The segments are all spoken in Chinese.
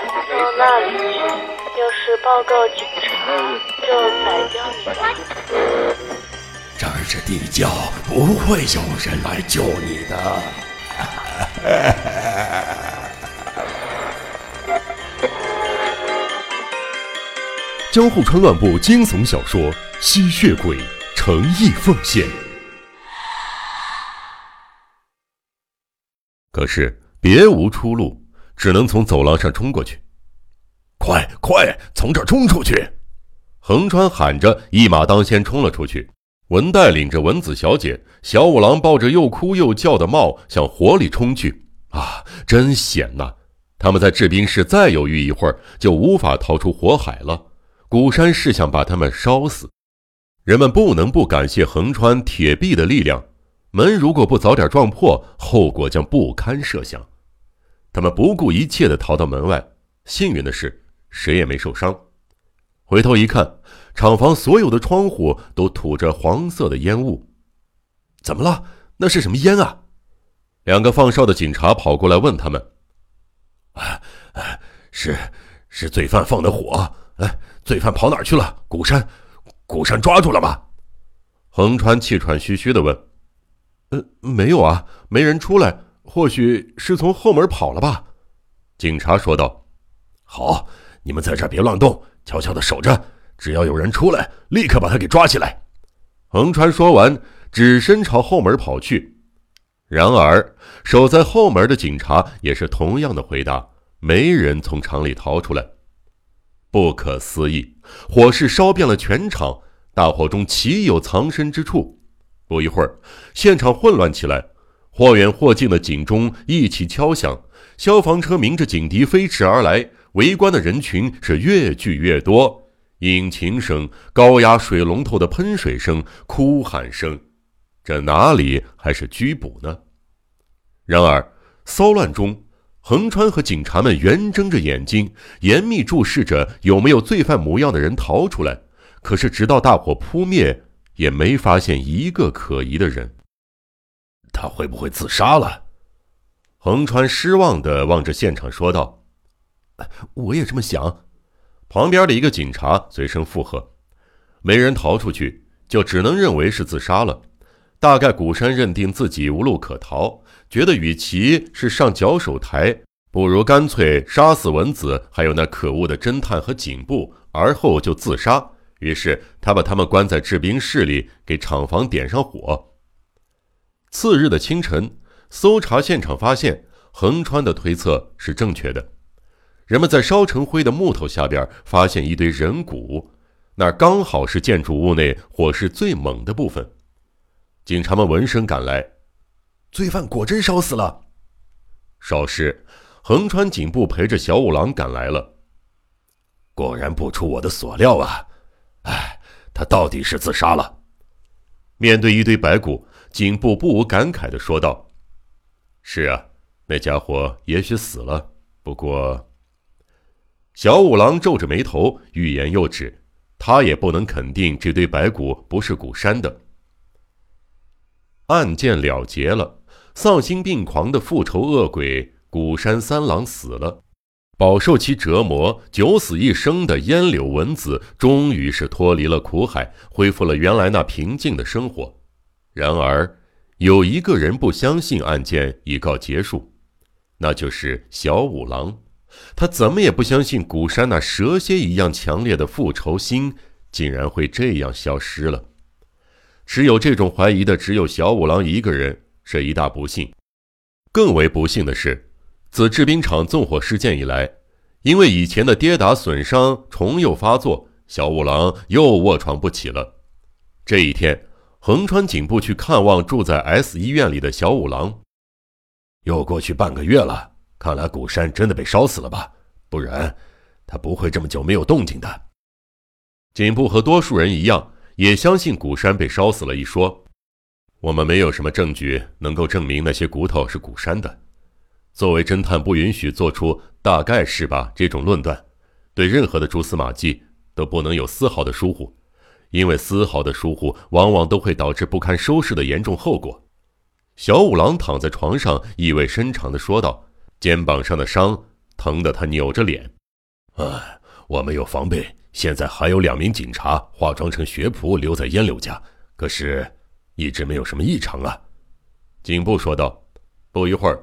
南到那里去，要是报告警察，就宰掉你。这儿是地窖，不会有人来救你的。江户川乱步惊悚小说《吸血鬼》诚意奉献。可是别无出路，只能从走廊上冲过去。快快，从这儿冲出去！横川喊着，一马当先冲了出去。文代领着文子小姐，小五郎抱着又哭又叫的茂向火里冲去。啊，真险呐！他们在制冰室再犹豫一会儿，就无法逃出火海了。古山是想把他们烧死，人们不能不感谢横川铁壁的力量。门如果不早点撞破，后果将不堪设想。他们不顾一切地逃到门外，幸运的是，谁也没受伤。回头一看，厂房所有的窗户都吐着黄色的烟雾。怎么了？那是什么烟啊？两个放哨的警察跑过来问他们：“啊，是，是罪犯放的火。哎。”罪犯跑哪去了？古山，古山抓住了吗？横川气喘吁吁的问：“呃，没有啊，没人出来，或许是从后门跑了吧？”警察说道：“好，你们在这别乱动，悄悄的守着，只要有人出来，立刻把他给抓起来。”横川说完，只身朝后门跑去。然而，守在后门的警察也是同样的回答：“没人从厂里逃出来。”不可思议！火势烧遍了全场，大火中岂有藏身之处？不一会儿，现场混乱起来，或远或近的警钟一起敲响，消防车鸣着警笛飞驰而来，围观的人群是越聚越多，引擎声、高压水龙头的喷水声、哭喊声，这哪里还是拘捕呢？然而，骚乱中。横川和警察们圆睁着眼睛，严密注视着有没有罪犯模样的人逃出来。可是，直到大火扑灭，也没发现一个可疑的人。他会不会自杀了？横川失望地望着现场说道：“我也这么想。”旁边的一个警察随声附和：“没人逃出去，就只能认为是自杀了。大概古山认定自己无路可逃。”觉得与其是上脚手台，不如干脆杀死文子，还有那可恶的侦探和警部，而后就自杀。于是他把他们关在制冰室里，给厂房点上火。次日的清晨，搜查现场发现，横川的推测是正确的。人们在烧成灰的木头下边发现一堆人骨，那刚好是建筑物内火势最猛的部分。警察们闻声赶来。罪犯果真烧死了。稍时，横川警部陪着小五郎赶来了。果然不出我的所料啊！哎，他到底是自杀了。面对一堆白骨，警部不无感慨的说道：“是啊，那家伙也许死了。不过……”小五郎皱着眉头，欲言又止。他也不能肯定这堆白骨不是古山的。案件了结了。丧心病狂的复仇恶鬼古山三郎死了，饱受其折磨、九死一生的烟柳文子终于是脱离了苦海，恢复了原来那平静的生活。然而，有一个人不相信案件已告结束，那就是小五郎。他怎么也不相信古山那蛇蝎一样强烈的复仇心竟然会这样消失了。持有这种怀疑的只有小五郎一个人。这一大不幸，更为不幸的是，自制冰厂纵火事件以来，因为以前的跌打损伤重又发作，小五郎又卧床不起了。这一天，横川警部去看望住在 S 医院里的小五郎，又过去半个月了，看来古山真的被烧死了吧？不然，他不会这么久没有动静的。警部和多数人一样，也相信古山被烧死了一说。我们没有什么证据能够证明那些骨头是古山的。作为侦探，不允许做出“大概是吧”这种论断。对任何的蛛丝马迹都不能有丝毫的疏忽，因为丝毫的疏忽往往都会导致不堪收拾的严重后果。小五郎躺在床上，意味深长地说道：“肩膀上的伤疼得他扭着脸。哎，我们有防备，现在还有两名警察化妆成学仆留在烟柳家，可是一直没有什么异常啊。警部说道。不一会儿，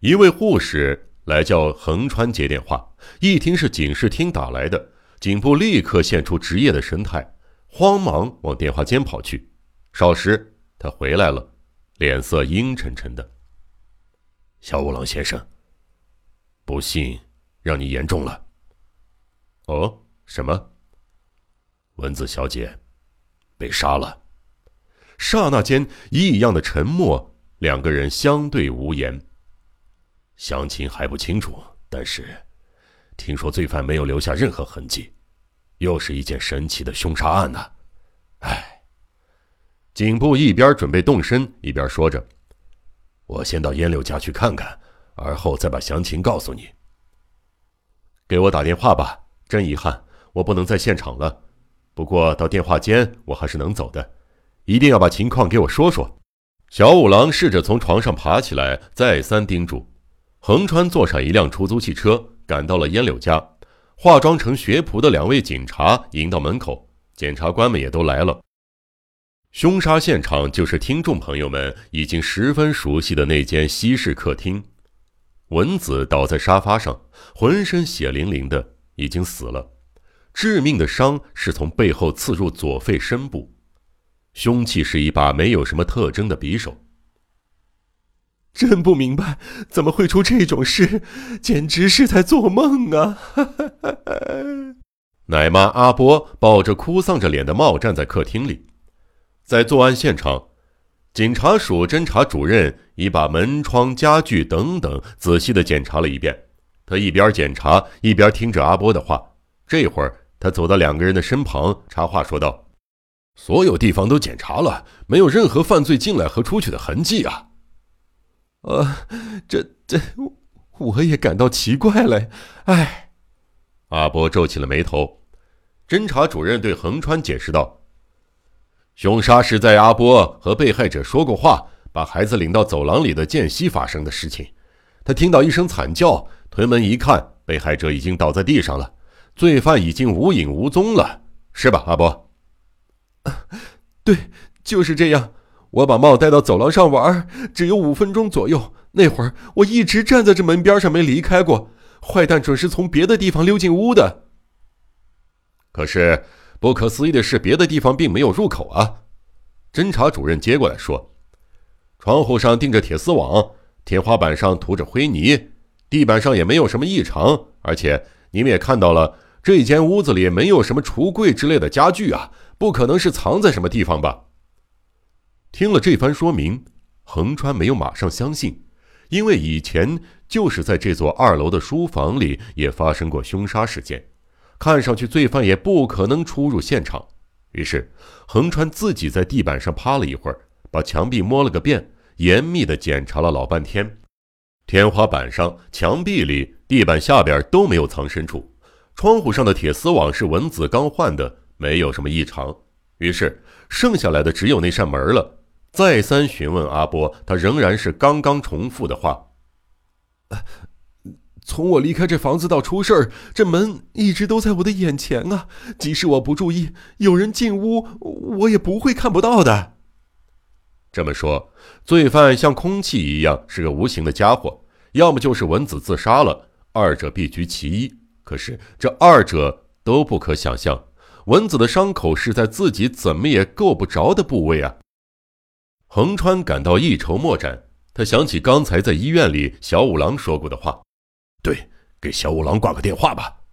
一位护士来叫横川接电话，一听是警视厅打来的，警部立刻现出职业的神态，慌忙往电话间跑去。少时，他回来了，脸色阴沉沉的。小五郎先生，不幸让你言重了。哦，什么？文子小姐被杀了。刹那间，异样的沉默。两个人相对无言。详情还不清楚，但是听说罪犯没有留下任何痕迹，又是一件神奇的凶杀案呢。唉，警部一边准备动身，一边说着：“我先到烟柳家去看看，而后再把详情告诉你。给我打电话吧。真遗憾，我不能在现场了。不过到电话间我还是能走的。一定要把情况给我说说。”小五郎试着从床上爬起来，再三叮嘱。横川坐上一辆出租汽车，赶到了烟柳家。化妆成学仆的两位警察迎到门口，检察官们也都来了。凶杀现场就是听众朋友们已经十分熟悉的那间西式客厅。文子倒在沙发上，浑身血淋淋的，已经死了。致命的伤是从背后刺入左肺深部。凶器是一把没有什么特征的匕首。真不明白，怎么会出这种事？简直是在做梦啊！奶妈阿波抱着哭丧着脸的帽站在客厅里。在作案现场，警察署侦查主任已把门窗、家具等等仔细的检查了一遍。他一边检查，一边听着阿波的话。这会儿，他走到两个人的身旁，插话说道。所有地方都检查了，没有任何犯罪进来和出去的痕迹啊！呃，这这，我也感到奇怪了。哎，阿波皱起了眉头。侦查主任对横川解释道：“凶杀是在阿波和被害者说过话，把孩子领到走廊里的间隙发生的事情。他听到一声惨叫，推门一看，被害者已经倒在地上了，罪犯已经无影无踪了，是吧，阿波？” 对，就是这样。我把帽带到走廊上玩，只有五分钟左右。那会儿我一直站在这门边上没离开过。坏蛋准是从别的地方溜进屋的。可是不可思议的是，别的地方并没有入口啊！侦查主任接过来说：“窗户上钉着铁丝网，天花板上涂着灰泥，地板上也没有什么异常。而且你们也看到了，这间屋子里没有什么橱柜之类的家具啊。”不可能是藏在什么地方吧？听了这番说明，横川没有马上相信，因为以前就是在这座二楼的书房里也发生过凶杀事件，看上去罪犯也不可能出入现场。于是，横川自己在地板上趴了一会儿，把墙壁摸了个遍，严密的检查了老半天。天花板上、墙壁里、地板下边都没有藏身处，窗户上的铁丝网是文子刚换的。没有什么异常，于是剩下来的只有那扇门了。再三询问阿波，他仍然是刚刚重复的话：“从我离开这房子到出事儿，这门一直都在我的眼前啊！即使我不注意，有人进屋，我也不会看不到的。”这么说，罪犯像空气一样是个无形的家伙，要么就是文子自杀了，二者必居其一。可是这二者都不可想象。蚊子的伤口是在自己怎么也够不着的部位啊！横川感到一筹莫展。他想起刚才在医院里小五郎说过的话：“对，给小五郎挂个电话吧。”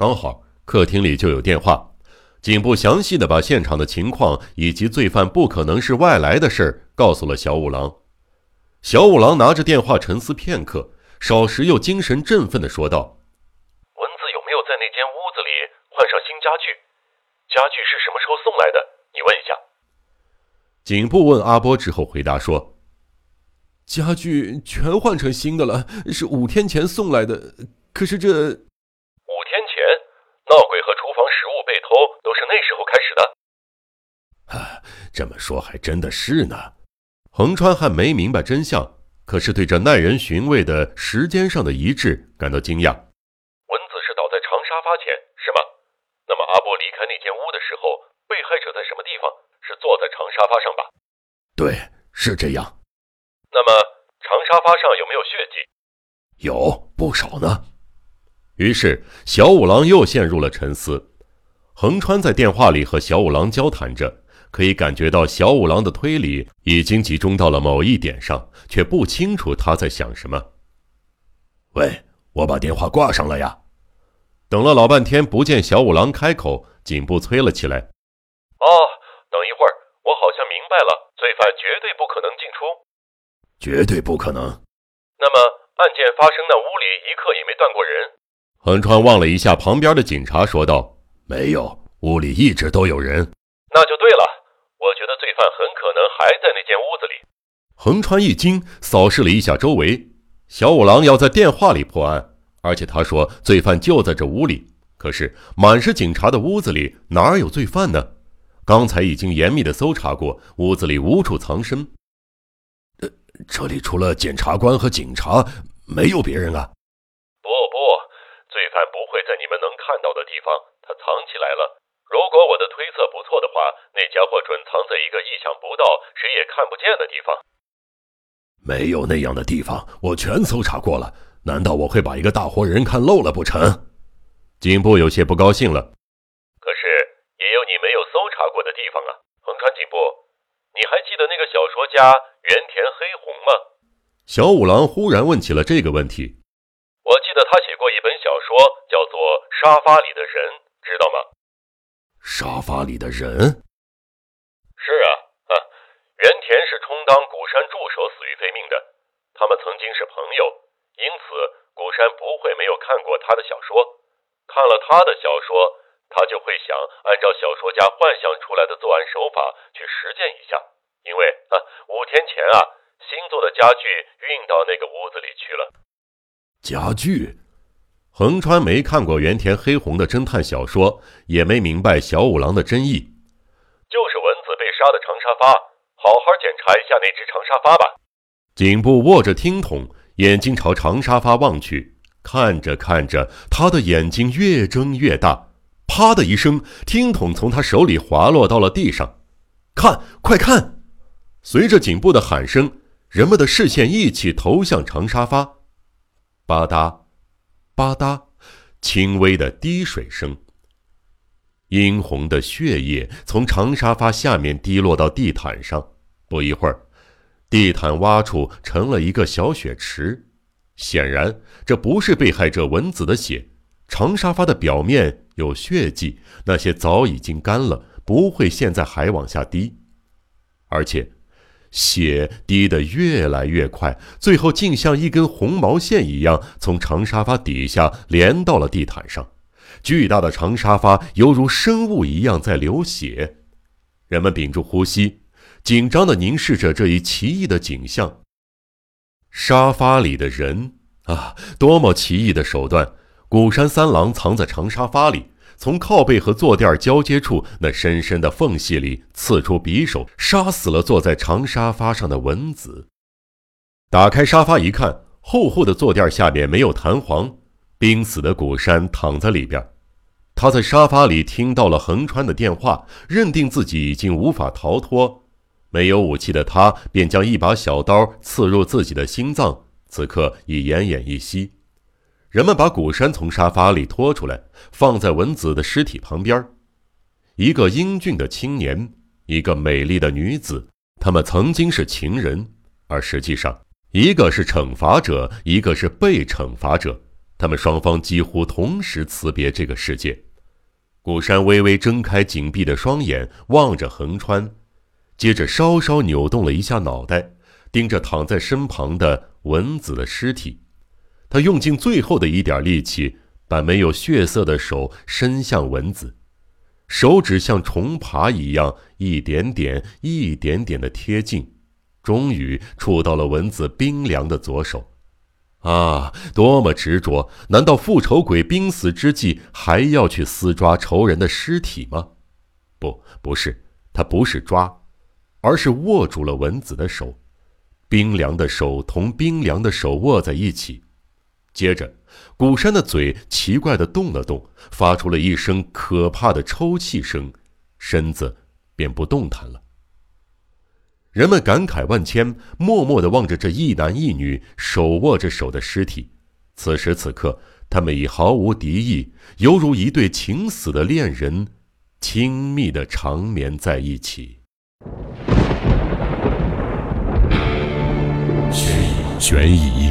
刚好客厅里就有电话。警部详细的把现场的情况以及罪犯不可能是外来的事告诉了小五郎。小五郎拿着电话沉思片刻，少时又精神振奋的说道：“蚊子有没有在那间屋子里换上新家具？”家具是什么时候送来的？你问一下。警部问阿波之后回答说：“家具全换成新的了，是五天前送来的。可是这五天前闹鬼和厨房食物被偷都是那时候开始的。”啊，这么说还真的是呢。横川还没明白真相，可是对这耐人寻味的时间上的一致感到惊讶。蚊子是倒在长沙发前，是吗？那么阿波离开那间屋的时候，被害者在什么地方？是坐在长沙发上吧？对，是这样。那么长沙发上有没有血迹？有不少呢。于是小五郎又陷入了沉思。横川在电话里和小五郎交谈着，可以感觉到小五郎的推理已经集中到了某一点上，却不清楚他在想什么。喂，我把电话挂上了呀。等了老半天不见小五郎开口，颈部催了起来。哦，等一会儿，我好像明白了，罪犯绝对不可能进出，绝对不可能。那么案件发生那屋里一刻也没断过人。横川望了一下旁边的警察，说道。没有，屋里一直都有人。那就对了，我觉得罪犯很可能还在那间屋子里。横川一惊，扫视了一下周围。小五郎要在电话里破案，而且他说罪犯就在这屋里。可是满是警察的屋子里哪有罪犯呢？刚才已经严密的搜查过，屋子里无处藏身。呃，这里除了检察官和警察，没有别人啊。不不，罪犯不会在你们能看到的地方。他藏起来了。如果我的推测不错的话，那家伙准藏在一个意想不到、谁也看不见的地方。没有那样的地方，我全搜查过了。难道我会把一个大活人看漏了不成？警部有些不高兴了。也有你没有搜查过的地方啊，横川警部。你还记得那个小说家原田黑红吗？小五郎忽然问起了这个问题。我记得他写过一本小说，叫做《沙发里的人》。知道吗？沙发里的人。是啊，啊，原田是充当古山助手死于非命的。他们曾经是朋友，因此古山不会没有看过他的小说。看了他的小说，他就会想按照小说家幻想出来的作案手法去实践一下。因为啊，五天前啊，新做的家具运到那个屋子里去了。家具。横川没看过原田黑红的侦探小说，也没明白小五郎的真意。就是蚊子被杀的长沙发，好好检查一下那只长沙发吧。颈部握着听筒，眼睛朝长沙发望去，看着看着，他的眼睛越睁越大。啪的一声，听筒从他手里滑落到了地上。看，快看！随着颈部的喊声，人们的视线一起投向长沙发。吧嗒。吧嗒，轻微的滴水声。殷红的血液从长沙发下面滴落到地毯上，不一会儿，地毯挖处成了一个小血池。显然，这不是被害者文子的血。长沙发的表面有血迹，那些早已经干了，不会现在还往下滴，而且。血滴得越来越快，最后竟像一根红毛线一样从长沙发底下连到了地毯上。巨大的长沙发犹如生物一样在流血，人们屏住呼吸，紧张地凝视着这一奇异的景象。沙发里的人啊，多么奇异的手段！古山三郎藏在长沙发里。从靠背和坐垫交接处那深深的缝隙里刺出匕首，杀死了坐在长沙发上的文子。打开沙发一看，厚厚的坐垫下面没有弹簧，濒死的古山躺在里边。他在沙发里听到了横川的电话，认定自己已经无法逃脱。没有武器的他，便将一把小刀刺入自己的心脏，此刻已奄奄一息。人们把古山从沙发里拖出来，放在文子的尸体旁边。一个英俊的青年，一个美丽的女子，他们曾经是情人，而实际上，一个是惩罚者，一个是被惩罚者。他们双方几乎同时辞别这个世界。古山微微睁开紧闭的双眼，望着横川，接着稍稍扭动了一下脑袋，盯着躺在身旁的文子的尸体。他用尽最后的一点力气，把没有血色的手伸向蚊子，手指像虫爬一样，一点点、一点点的贴近，终于触到了蚊子冰凉的左手。啊，多么执着！难道复仇鬼濒死之际还要去撕抓仇人的尸体吗？不，不是，他不是抓，而是握住了蚊子的手，冰凉的手同冰凉的手握在一起。接着，古山的嘴奇怪的动了动，发出了一声可怕的抽泣声，身子便不动弹了。人们感慨万千，默默地望着这一男一女手握着手的尸体。此时此刻，他们已毫无敌意，犹如一对情死的恋人，亲密地长眠在一起。悬疑、悬疑、